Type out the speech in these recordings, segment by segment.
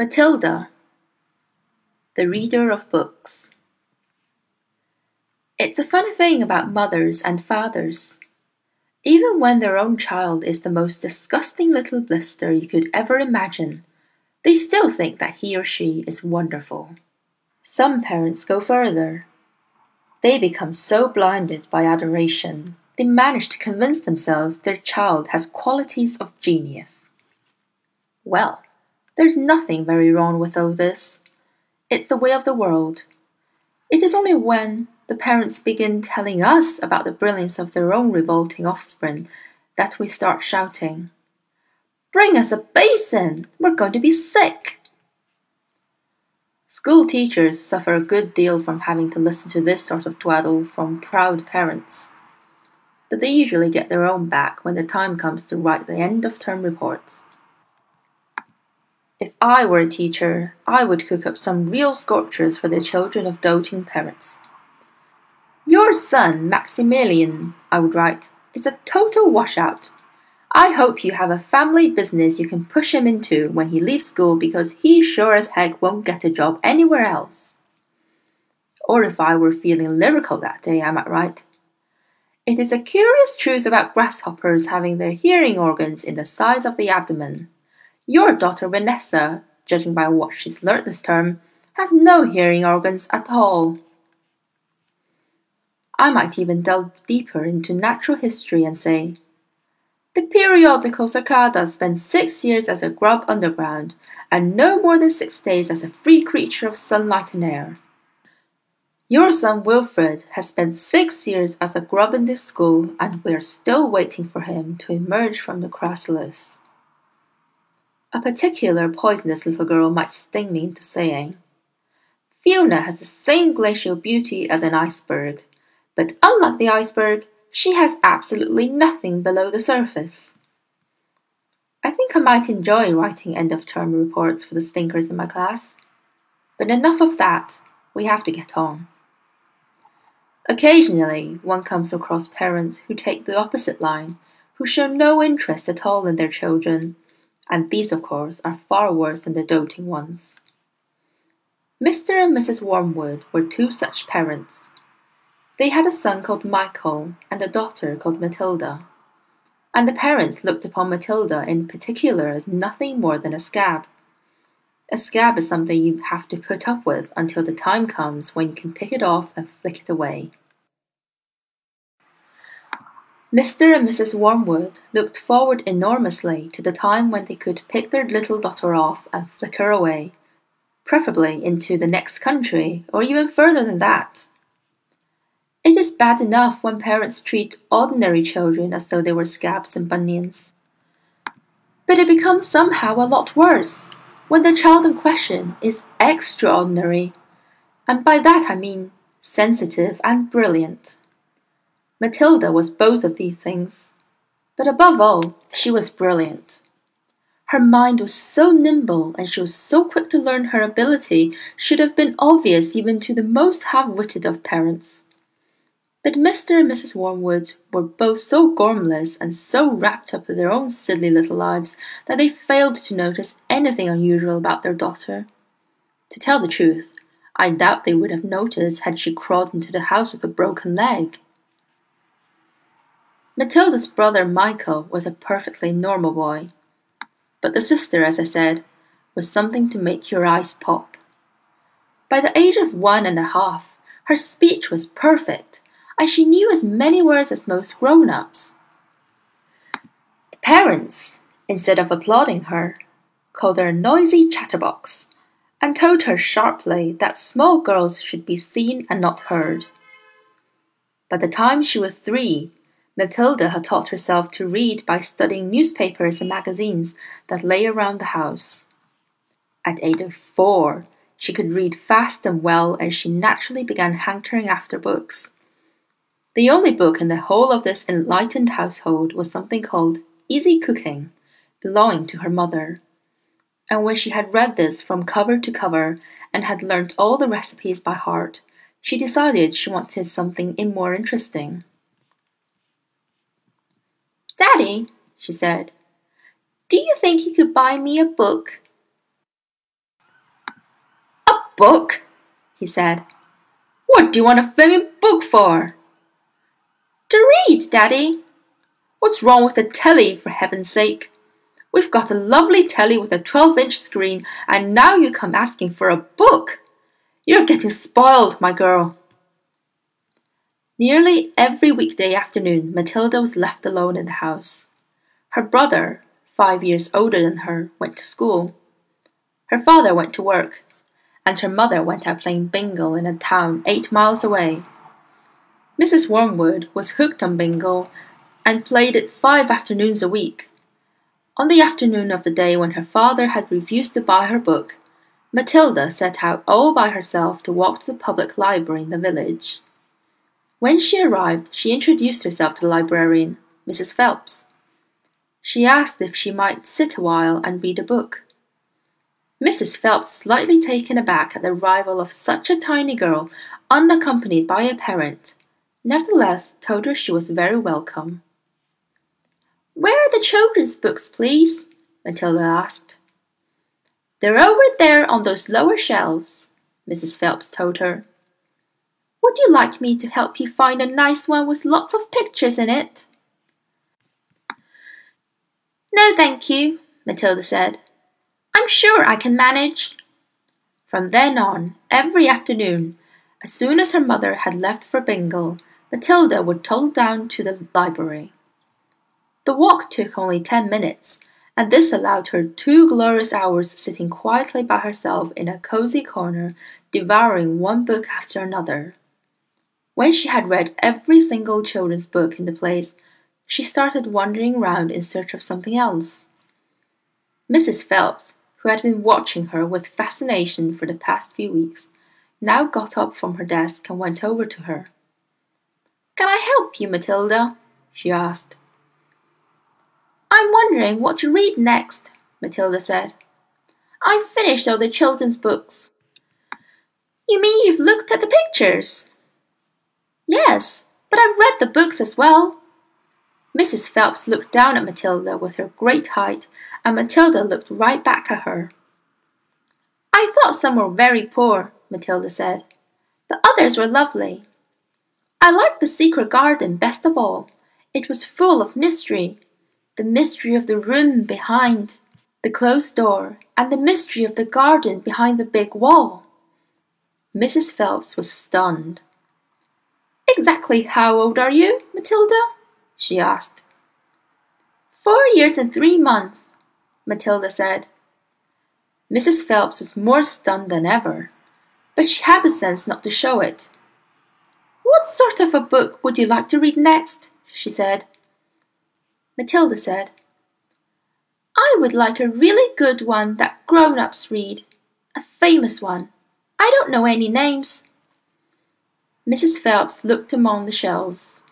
Matilda, the reader of books. It's a funny thing about mothers and fathers. Even when their own child is the most disgusting little blister you could ever imagine, they still think that he or she is wonderful. Some parents go further. They become so blinded by adoration, they manage to convince themselves their child has qualities of genius. Well, there's nothing very wrong with all this. It's the way of the world. It is only when the parents begin telling us about the brilliance of their own revolting offspring that we start shouting, Bring us a basin! We're going to be sick! School teachers suffer a good deal from having to listen to this sort of twaddle from proud parents. But they usually get their own back when the time comes to write the end of term reports. If I were a teacher, I would cook up some real sculptures for the children of doting parents. Your son, Maximilian, I would write, is a total washout. I hope you have a family business you can push him into when he leaves school because he sure as heck won't get a job anywhere else. Or if I were feeling lyrical that day, I might write. It is a curious truth about grasshoppers having their hearing organs in the size of the abdomen. Your daughter Vanessa, judging by what she's learnt this term, has no hearing organs at all. I might even delve deeper into natural history and say, the periodical cicada spent six years as a grub underground, and no more than six days as a free creature of sunlight and air. Your son Wilfred has spent six years as a grub in this school, and we're still waiting for him to emerge from the chrysalis. A particular poisonous little girl might sting me into saying, Fiona has the same glacial beauty as an iceberg, but unlike the iceberg, she has absolutely nothing below the surface. I think I might enjoy writing end of term reports for the stinkers in my class. But enough of that, we have to get on. Occasionally, one comes across parents who take the opposite line, who show no interest at all in their children, and these, of course, are far worse than the doting ones. Mr. and Mrs. Wormwood were two such parents. They had a son called Michael and a daughter called Matilda. And the parents looked upon Matilda in particular as nothing more than a scab. A scab is something you have to put up with until the time comes when you can pick it off and flick it away. Mr. and Mrs. Wormwood looked forward enormously to the time when they could pick their little daughter off and flick her away, preferably into the next country or even further than that. It is bad enough when parents treat ordinary children as though they were scabs and bunions. But it becomes somehow a lot worse when the child in question is extraordinary, and by that I mean sensitive and brilliant. Matilda was both of these things, but above all, she was brilliant. Her mind was so nimble and she was so quick to learn her ability should have been obvious even to the most half-witted of parents. But Mr. and Mrs. Wormwood were both so gormless and so wrapped up in their own silly little lives that they failed to notice anything unusual about their daughter. To tell the truth, I doubt they would have noticed had she crawled into the house with a broken leg. Matilda's brother Michael was a perfectly normal boy. But the sister, as I said, was something to make your eyes pop. By the age of one and a half, her speech was perfect, and she knew as many words as most grown ups. The parents, instead of applauding her, called her a noisy chatterbox, and told her sharply that small girls should be seen and not heard. By the time she was three, Matilda had taught herself to read by studying newspapers and magazines that lay around the house. At age of four, she could read fast and well, and she naturally began hankering after books. The only book in the whole of this enlightened household was something called Easy Cooking, belonging to her mother. And when she had read this from cover to cover and had learnt all the recipes by heart, she decided she wanted something more interesting. Daddy, she said, do you think you could buy me a book? "A book? he said. What do you want a flaming book for? To read, Daddy. What's wrong with the telly, for heaven's sake? We've got a lovely telly with a 12 inch screen, and now you come asking for a book. You're getting spoiled, my girl. Nearly every weekday afternoon, Matilda was left alone in the house. Her brother, five years older than her, went to school. Her father went to work, and her mother went out playing bingo in a town eight miles away. Mrs. Wormwood was hooked on bingo and played it five afternoons a week. On the afternoon of the day when her father had refused to buy her book, Matilda set out all by herself to walk to the public library in the village. When she arrived, she introduced herself to the librarian, Mrs. Phelps. She asked if she might sit a while and read a book. Mrs. Phelps, slightly taken aback at the arrival of such a tiny girl, unaccompanied by a parent, nevertheless told her she was very welcome. Where are the children's books, please? Matilda asked. They're over there on those lower shelves, Mrs. Phelps told her. Would you like me to help you find a nice one with lots of pictures in it? No, thank you, Matilda said. I'm sure I can manage. From then on, every afternoon, as soon as her mother had left for bingo, Matilda would toddle down to the library. The walk took only ten minutes, and this allowed her two glorious hours sitting quietly by herself in a cozy corner, devouring one book after another. When she had read every single children's book in the place, she started wandering round in search of something else. Mrs. Phelps, who had been watching her with fascination for the past few weeks, now got up from her desk and went over to her. Can I help you, Matilda? she asked. I'm wondering what to read next, Matilda said. I've finished all the children's books. You mean you've looked at the pictures? Yes, but I've read the books as well. Mrs. Phelps looked down at Matilda with her great height and Matilda looked right back at her. I thought some were very poor, Matilda said, but others were lovely. I liked the secret garden best of all. It was full of mystery the mystery of the room behind the closed door, and the mystery of the garden behind the big wall. Mrs. Phelps was stunned. Exactly how old are you, Matilda? she asked. Four years and three months, Matilda said. Mrs. Phelps was more stunned than ever, but she had the sense not to show it. What sort of a book would you like to read next? she said. Matilda said, I would like a really good one that grown ups read, a famous one. I don't know any names. Mrs. Phelps looked among the shelves,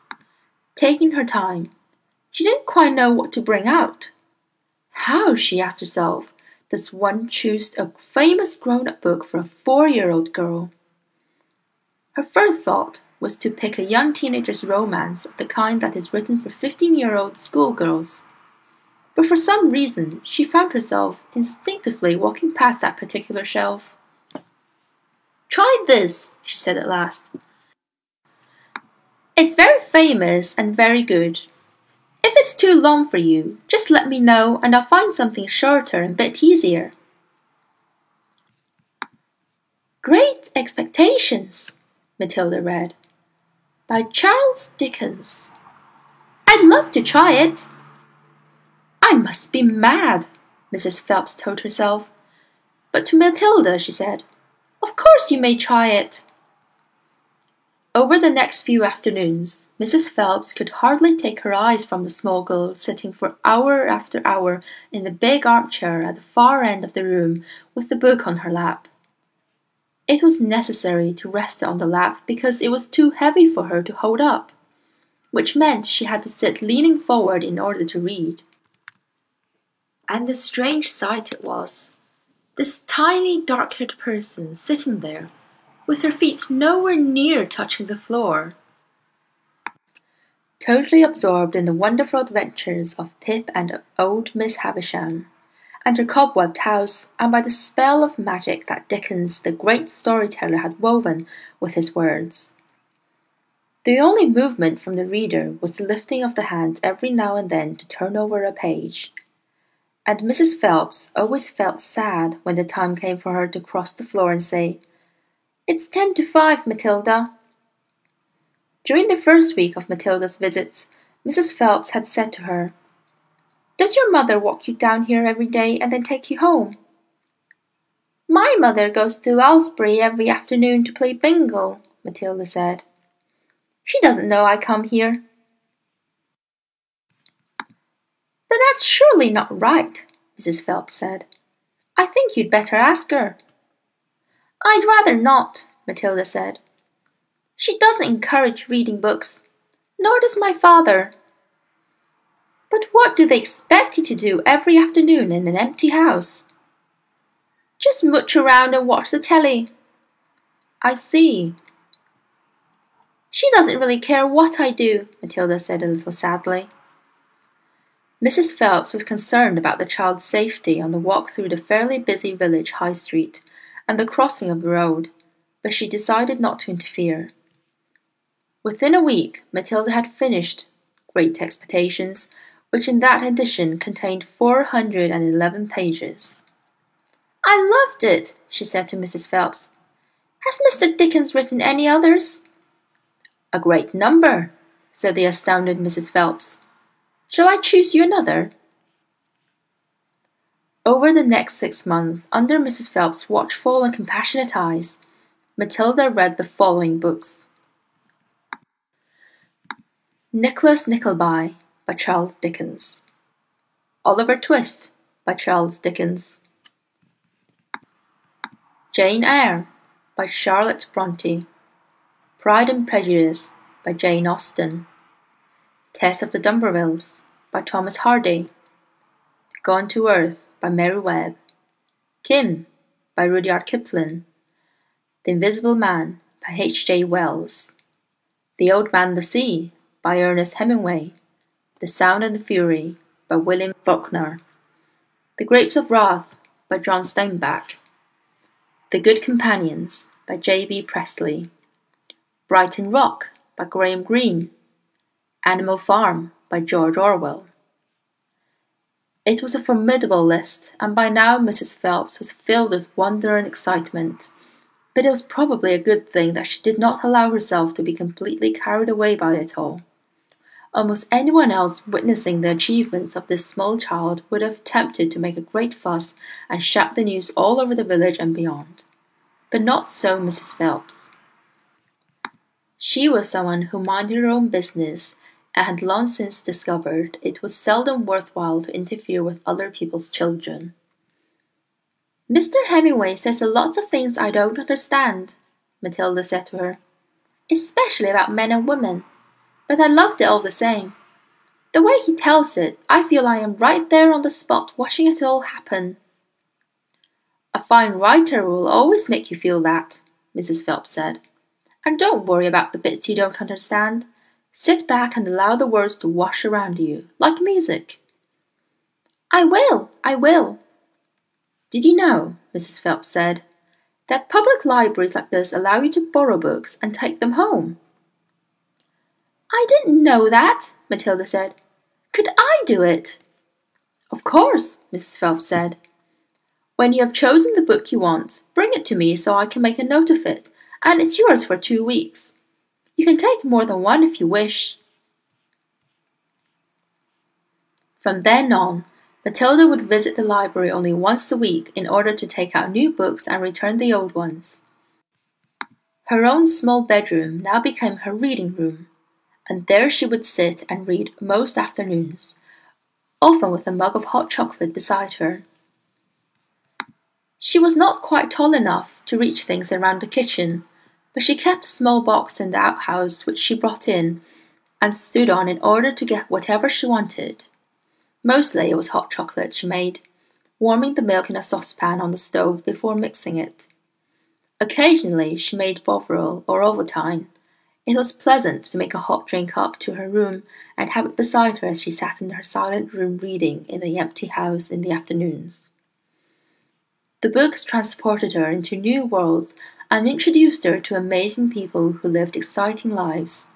taking her time. She didn't quite know what to bring out. How, she asked herself, does one choose a famous grown up book for a four year old girl? Her first thought was to pick a young teenager's romance of the kind that is written for 15 year old schoolgirls. But for some reason, she found herself instinctively walking past that particular shelf. Try this, she said at last. It's very famous and very good. If it's too long for you, just let me know and I'll find something shorter and a bit easier. Great Expectations, Matilda read, by Charles Dickens. I'd love to try it. I must be mad, Mrs. Phelps told herself. But to Matilda she said, Of course you may try it. Over the next few afternoons, Mrs. Phelps could hardly take her eyes from the small girl sitting for hour after hour in the big armchair at the far end of the room with the book on her lap. It was necessary to rest it on the lap because it was too heavy for her to hold up, which meant she had to sit leaning forward in order to read. And a strange sight it was. This tiny dark haired person sitting there with her feet nowhere near touching the floor. Totally absorbed in the wonderful adventures of Pip and old Miss Havisham, and her cobwebbed house, and by the spell of magic that Dickens, the great storyteller, had woven with his words. The only movement from the reader was the lifting of the hand every now and then to turn over a page. And Mrs. Phelps always felt sad when the time came for her to cross the floor and say, It's ten to five, Matilda. During the first week of Matilda's visits, Mrs. Phelps had said to her, Does your mother walk you down here every day and then take you home? My mother goes to Aylesbury every afternoon to play bingo, Matilda said. She doesn't know I come here. But that's surely not right, Mrs. Phelps said. I think you'd better ask her. I'd rather not, Matilda said. She doesn't encourage reading books, nor does my father. But what do they expect you to do every afternoon in an empty house? Just mooch around and watch the telly. I see, she doesn't really care what I do, Matilda said a little sadly. Mrs. Phelps was concerned about the child's safety on the walk through the fairly busy village high street and the crossing of the road, but she decided not to interfere. Within a week, Matilda had finished Great Expectations, which in that edition contained 411 pages. I loved it, she said to Mrs. Phelps. Has Mr. Dickens written any others? A great number, said the astounded Mrs. Phelps. Shall I choose you another? Over the next six months, under Mrs. Phelps' watchful and compassionate eyes, Matilda read the following books Nicholas Nickleby by Charles Dickens, Oliver Twist by Charles Dickens, Jane Eyre by Charlotte Bronte. Pride and Prejudice by Jane Austen, Tess of the D'Urbervilles by Thomas Hardy, Gone to Earth by Mary Webb, Kim by Rudyard Kipling, The Invisible Man by H.G. Wells, The Old Man the Sea by Ernest Hemingway, The Sound and the Fury by William Faulkner, The Grapes of Wrath by John Steinbeck, The Good Companions by J. B. Priestley. Brighton Rock by Graham Greene, Animal Farm by George Orwell. It was a formidable list, and by now Mrs. Phelps was filled with wonder and excitement. But it was probably a good thing that she did not allow herself to be completely carried away by it all. Almost anyone else witnessing the achievements of this small child would have tempted to make a great fuss and shout the news all over the village and beyond. But not so Mrs. Phelps. She was someone who minded her own business and had long since discovered it was seldom worthwhile to interfere with other people's children. Mr. Hemingway says a lot of things I don't understand, Matilda said to her, especially about men and women, but I loved it all the same. The way he tells it, I feel I am right there on the spot watching it all happen. A fine writer will always make you feel that, Mrs. Phelps said. And don't worry about the bits you don't understand. Sit back and allow the words to wash around you, like music. I will, I will. Did you know, Mrs. Phelps said, that public libraries like this allow you to borrow books and take them home? I didn't know that, Matilda said. Could I do it? Of course, Mrs. Phelps said. When you have chosen the book you want, bring it to me so I can make a note of it and it's yours for two weeks. You can take more than one if you wish. From then on, Matilda would visit the library only once a week in order to take out new books and return the old ones. Her own small bedroom now became her reading room, and there she would sit and read most afternoons, often with a mug of hot chocolate beside her. She was not quite tall enough to reach things around the kitchen, but she kept a small box in the outhouse which she brought in and stood on in order to get whatever she wanted. Mostly it was hot chocolate she made, warming the milk in a saucepan on the stove before mixing it. Occasionally she made Bovril or Ovaltine. It was pleasant to make a hot drink up to her room and have it beside her as she sat in her silent room reading in the empty house in the afternoons. The books transported her into new worlds and introduced her to amazing people who lived exciting lives.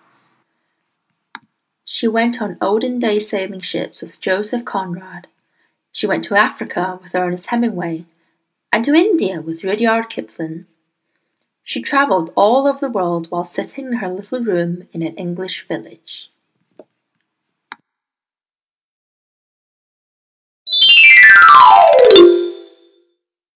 She went on olden day sailing ships with Joseph Conrad. She went to Africa with Ernest Hemingway, and to India with Rudyard Kipling. She travelled all over the world while sitting in her little room in an English village.